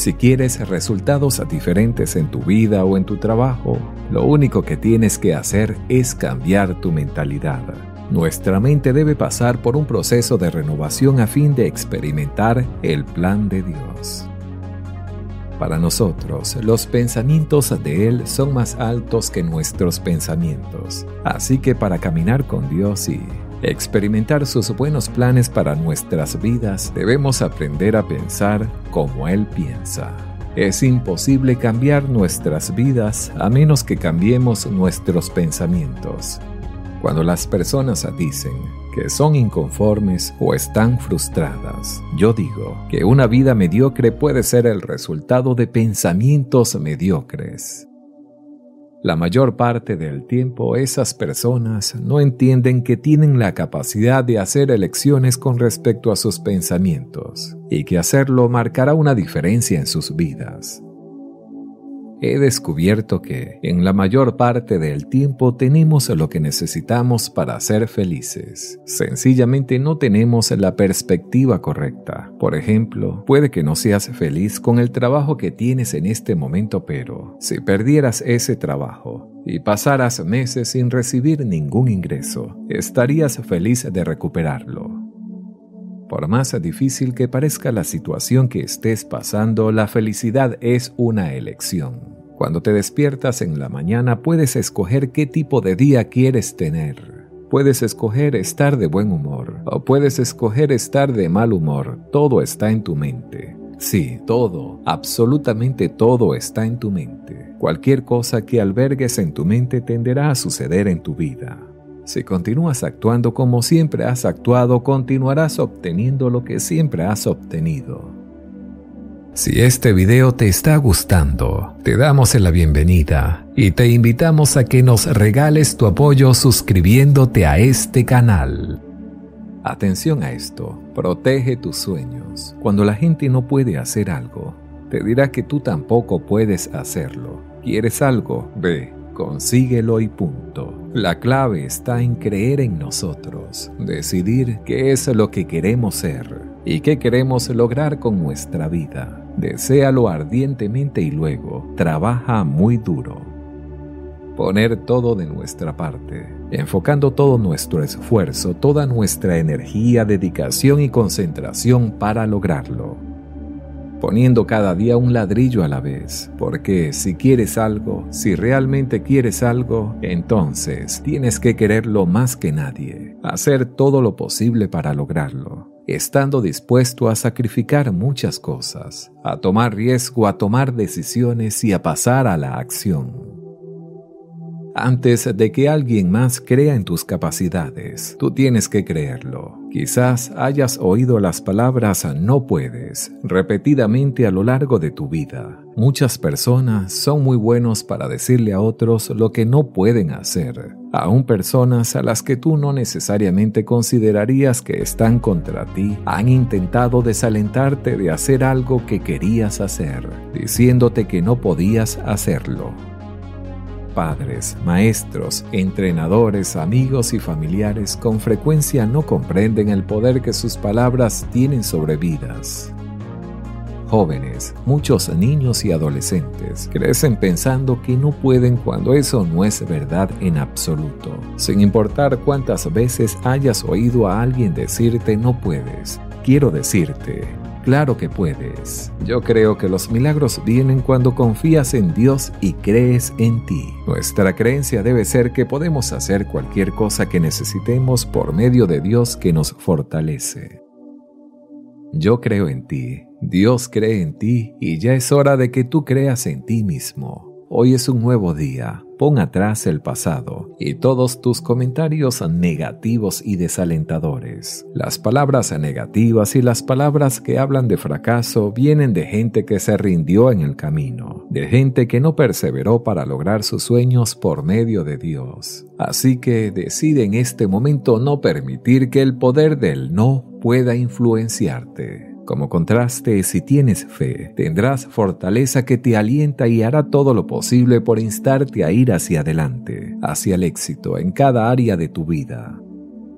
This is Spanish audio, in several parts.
Si quieres resultados diferentes en tu vida o en tu trabajo, lo único que tienes que hacer es cambiar tu mentalidad. Nuestra mente debe pasar por un proceso de renovación a fin de experimentar el plan de Dios. Para nosotros, los pensamientos de Él son más altos que nuestros pensamientos. Así que para caminar con Dios y experimentar sus buenos planes para nuestras vidas, debemos aprender a pensar como Él piensa. Es imposible cambiar nuestras vidas a menos que cambiemos nuestros pensamientos. Cuando las personas dicen que son inconformes o están frustradas, yo digo que una vida mediocre puede ser el resultado de pensamientos mediocres. La mayor parte del tiempo esas personas no entienden que tienen la capacidad de hacer elecciones con respecto a sus pensamientos y que hacerlo marcará una diferencia en sus vidas. He descubierto que en la mayor parte del tiempo tenemos lo que necesitamos para ser felices. Sencillamente no tenemos la perspectiva correcta. Por ejemplo, puede que no seas feliz con el trabajo que tienes en este momento, pero si perdieras ese trabajo y pasaras meses sin recibir ningún ingreso, estarías feliz de recuperarlo. Por más difícil que parezca la situación que estés pasando, la felicidad es una elección. Cuando te despiertas en la mañana puedes escoger qué tipo de día quieres tener. Puedes escoger estar de buen humor o puedes escoger estar de mal humor. Todo está en tu mente. Sí, todo, absolutamente todo está en tu mente. Cualquier cosa que albergues en tu mente tenderá a suceder en tu vida. Si continúas actuando como siempre has actuado, continuarás obteniendo lo que siempre has obtenido. Si este video te está gustando, te damos la bienvenida y te invitamos a que nos regales tu apoyo suscribiéndote a este canal. Atención a esto, protege tus sueños. Cuando la gente no puede hacer algo, te dirá que tú tampoco puedes hacerlo. ¿Quieres algo? Ve, consíguelo y punto. La clave está en creer en nosotros, decidir qué es lo que queremos ser y qué queremos lograr con nuestra vida. Deséalo ardientemente y luego trabaja muy duro. Poner todo de nuestra parte, enfocando todo nuestro esfuerzo, toda nuestra energía, dedicación y concentración para lograrlo poniendo cada día un ladrillo a la vez, porque si quieres algo, si realmente quieres algo, entonces tienes que quererlo más que nadie, hacer todo lo posible para lograrlo, estando dispuesto a sacrificar muchas cosas, a tomar riesgo, a tomar decisiones y a pasar a la acción. Antes de que alguien más crea en tus capacidades, tú tienes que creerlo. Quizás hayas oído las palabras no puedes repetidamente a lo largo de tu vida. Muchas personas son muy buenos para decirle a otros lo que no pueden hacer, aún personas a las que tú no necesariamente considerarías que están contra ti han intentado desalentarte de hacer algo que querías hacer, diciéndote que no podías hacerlo padres, maestros, entrenadores, amigos y familiares con frecuencia no comprenden el poder que sus palabras tienen sobre vidas. Jóvenes, muchos niños y adolescentes crecen pensando que no pueden cuando eso no es verdad en absoluto, sin importar cuántas veces hayas oído a alguien decirte no puedes. Quiero decirte, Claro que puedes. Yo creo que los milagros vienen cuando confías en Dios y crees en ti. Nuestra creencia debe ser que podemos hacer cualquier cosa que necesitemos por medio de Dios que nos fortalece. Yo creo en ti, Dios cree en ti y ya es hora de que tú creas en ti mismo. Hoy es un nuevo día. Pon atrás el pasado y todos tus comentarios negativos y desalentadores. Las palabras negativas y las palabras que hablan de fracaso vienen de gente que se rindió en el camino, de gente que no perseveró para lograr sus sueños por medio de Dios. Así que decide en este momento no permitir que el poder del no pueda influenciarte. Como contraste, si tienes fe, tendrás fortaleza que te alienta y hará todo lo posible por instarte a ir hacia adelante, hacia el éxito en cada área de tu vida.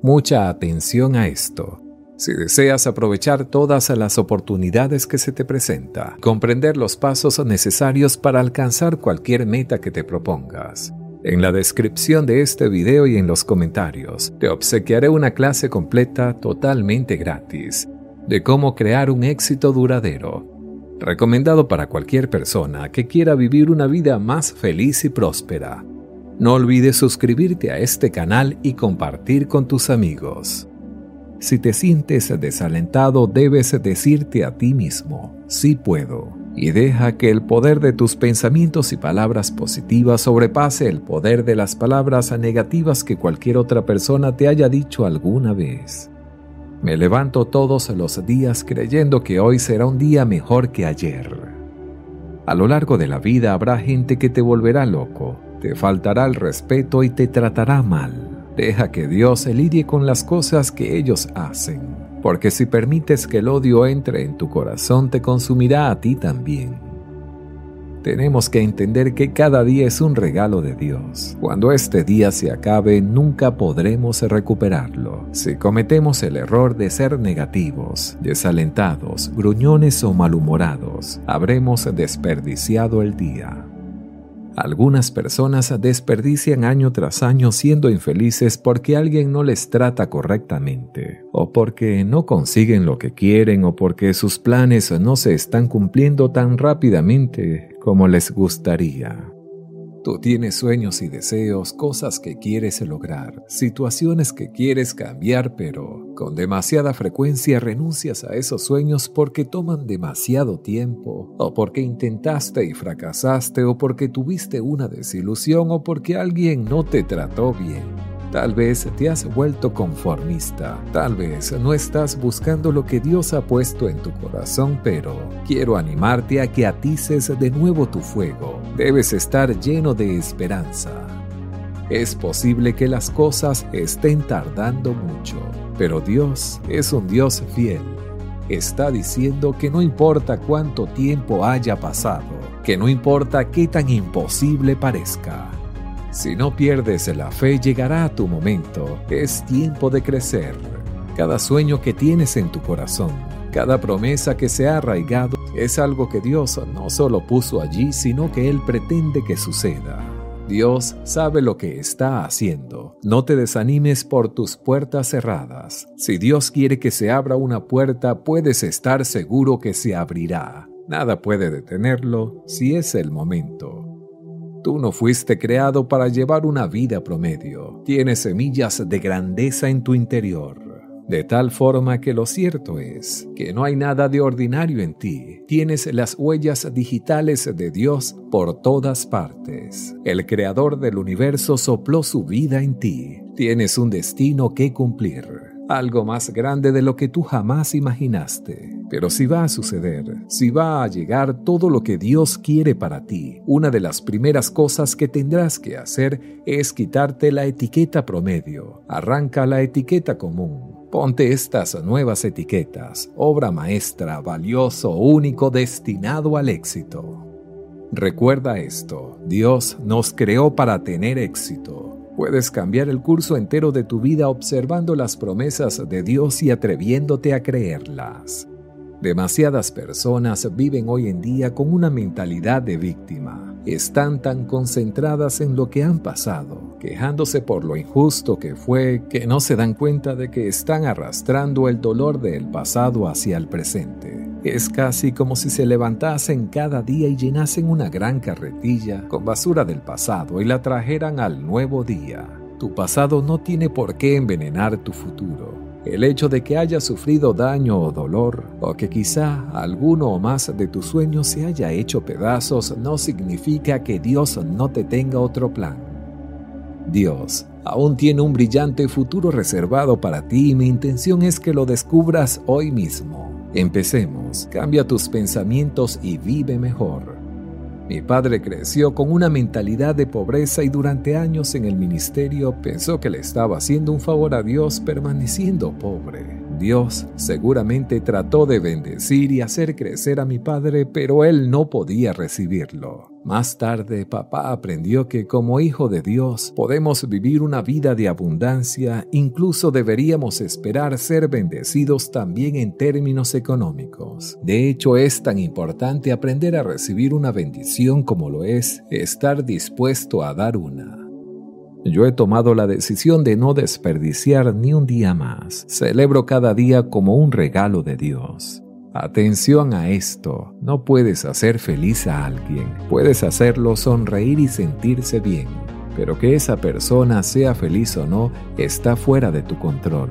Mucha atención a esto. Si deseas aprovechar todas las oportunidades que se te presenta, comprender los pasos necesarios para alcanzar cualquier meta que te propongas, en la descripción de este video y en los comentarios te obsequiaré una clase completa totalmente gratis de cómo crear un éxito duradero, recomendado para cualquier persona que quiera vivir una vida más feliz y próspera. No olvides suscribirte a este canal y compartir con tus amigos. Si te sientes desalentado, debes decirte a ti mismo, sí puedo, y deja que el poder de tus pensamientos y palabras positivas sobrepase el poder de las palabras negativas que cualquier otra persona te haya dicho alguna vez. Me levanto todos los días creyendo que hoy será un día mejor que ayer. A lo largo de la vida habrá gente que te volverá loco, te faltará el respeto y te tratará mal. Deja que Dios lidie con las cosas que ellos hacen, porque si permites que el odio entre en tu corazón te consumirá a ti también. Tenemos que entender que cada día es un regalo de Dios. Cuando este día se acabe, nunca podremos recuperarlo. Si cometemos el error de ser negativos, desalentados, gruñones o malhumorados, habremos desperdiciado el día. Algunas personas desperdician año tras año siendo infelices porque alguien no les trata correctamente, o porque no consiguen lo que quieren, o porque sus planes no se están cumpliendo tan rápidamente como les gustaría. Tú tienes sueños y deseos, cosas que quieres lograr, situaciones que quieres cambiar, pero con demasiada frecuencia renuncias a esos sueños porque toman demasiado tiempo, o porque intentaste y fracasaste, o porque tuviste una desilusión, o porque alguien no te trató bien. Tal vez te has vuelto conformista, tal vez no estás buscando lo que Dios ha puesto en tu corazón, pero quiero animarte a que atices de nuevo tu fuego. Debes estar lleno de esperanza. Es posible que las cosas estén tardando mucho, pero Dios es un Dios fiel. Está diciendo que no importa cuánto tiempo haya pasado, que no importa qué tan imposible parezca, si no pierdes la fe, llegará tu momento. Es tiempo de crecer. Cada sueño que tienes en tu corazón, cada promesa que se ha arraigado, es algo que Dios no solo puso allí, sino que Él pretende que suceda. Dios sabe lo que está haciendo. No te desanimes por tus puertas cerradas. Si Dios quiere que se abra una puerta, puedes estar seguro que se abrirá. Nada puede detenerlo si es el momento. Tú no fuiste creado para llevar una vida promedio. Tienes semillas de grandeza en tu interior. De tal forma que lo cierto es que no hay nada de ordinario en ti. Tienes las huellas digitales de Dios por todas partes. El creador del universo sopló su vida en ti. Tienes un destino que cumplir. algo más grande de lo que tú jamás imaginaste. Pero si va a suceder, si va a llegar todo lo que Dios quiere para ti, una de las primeras cosas que tendrás que hacer es quitarte la etiqueta promedio. Arranca la etiqueta común. Ponte estas nuevas etiquetas, obra maestra, valioso, único, destinado al éxito. Recuerda esto, Dios nos creó para tener éxito. Puedes cambiar el curso entero de tu vida observando las promesas de Dios y atreviéndote a creerlas. Demasiadas personas viven hoy en día con una mentalidad de víctima. Están tan concentradas en lo que han pasado, quejándose por lo injusto que fue, que no se dan cuenta de que están arrastrando el dolor del pasado hacia el presente. Es casi como si se levantasen cada día y llenasen una gran carretilla con basura del pasado y la trajeran al nuevo día. Tu pasado no tiene por qué envenenar tu futuro. El hecho de que hayas sufrido daño o dolor, o que quizá alguno o más de tus sueños se haya hecho pedazos, no significa que Dios no te tenga otro plan. Dios aún tiene un brillante futuro reservado para ti y mi intención es que lo descubras hoy mismo. Empecemos, cambia tus pensamientos y vive mejor. Mi padre creció con una mentalidad de pobreza y durante años en el ministerio pensó que le estaba haciendo un favor a Dios permaneciendo pobre. Dios seguramente trató de bendecir y hacer crecer a mi padre, pero él no podía recibirlo. Más tarde, papá aprendió que como hijo de Dios podemos vivir una vida de abundancia, incluso deberíamos esperar ser bendecidos también en términos económicos. De hecho, es tan importante aprender a recibir una bendición como lo es estar dispuesto a dar una. Yo he tomado la decisión de no desperdiciar ni un día más. Celebro cada día como un regalo de Dios. Atención a esto, no puedes hacer feliz a alguien, puedes hacerlo sonreír y sentirse bien, pero que esa persona sea feliz o no está fuera de tu control.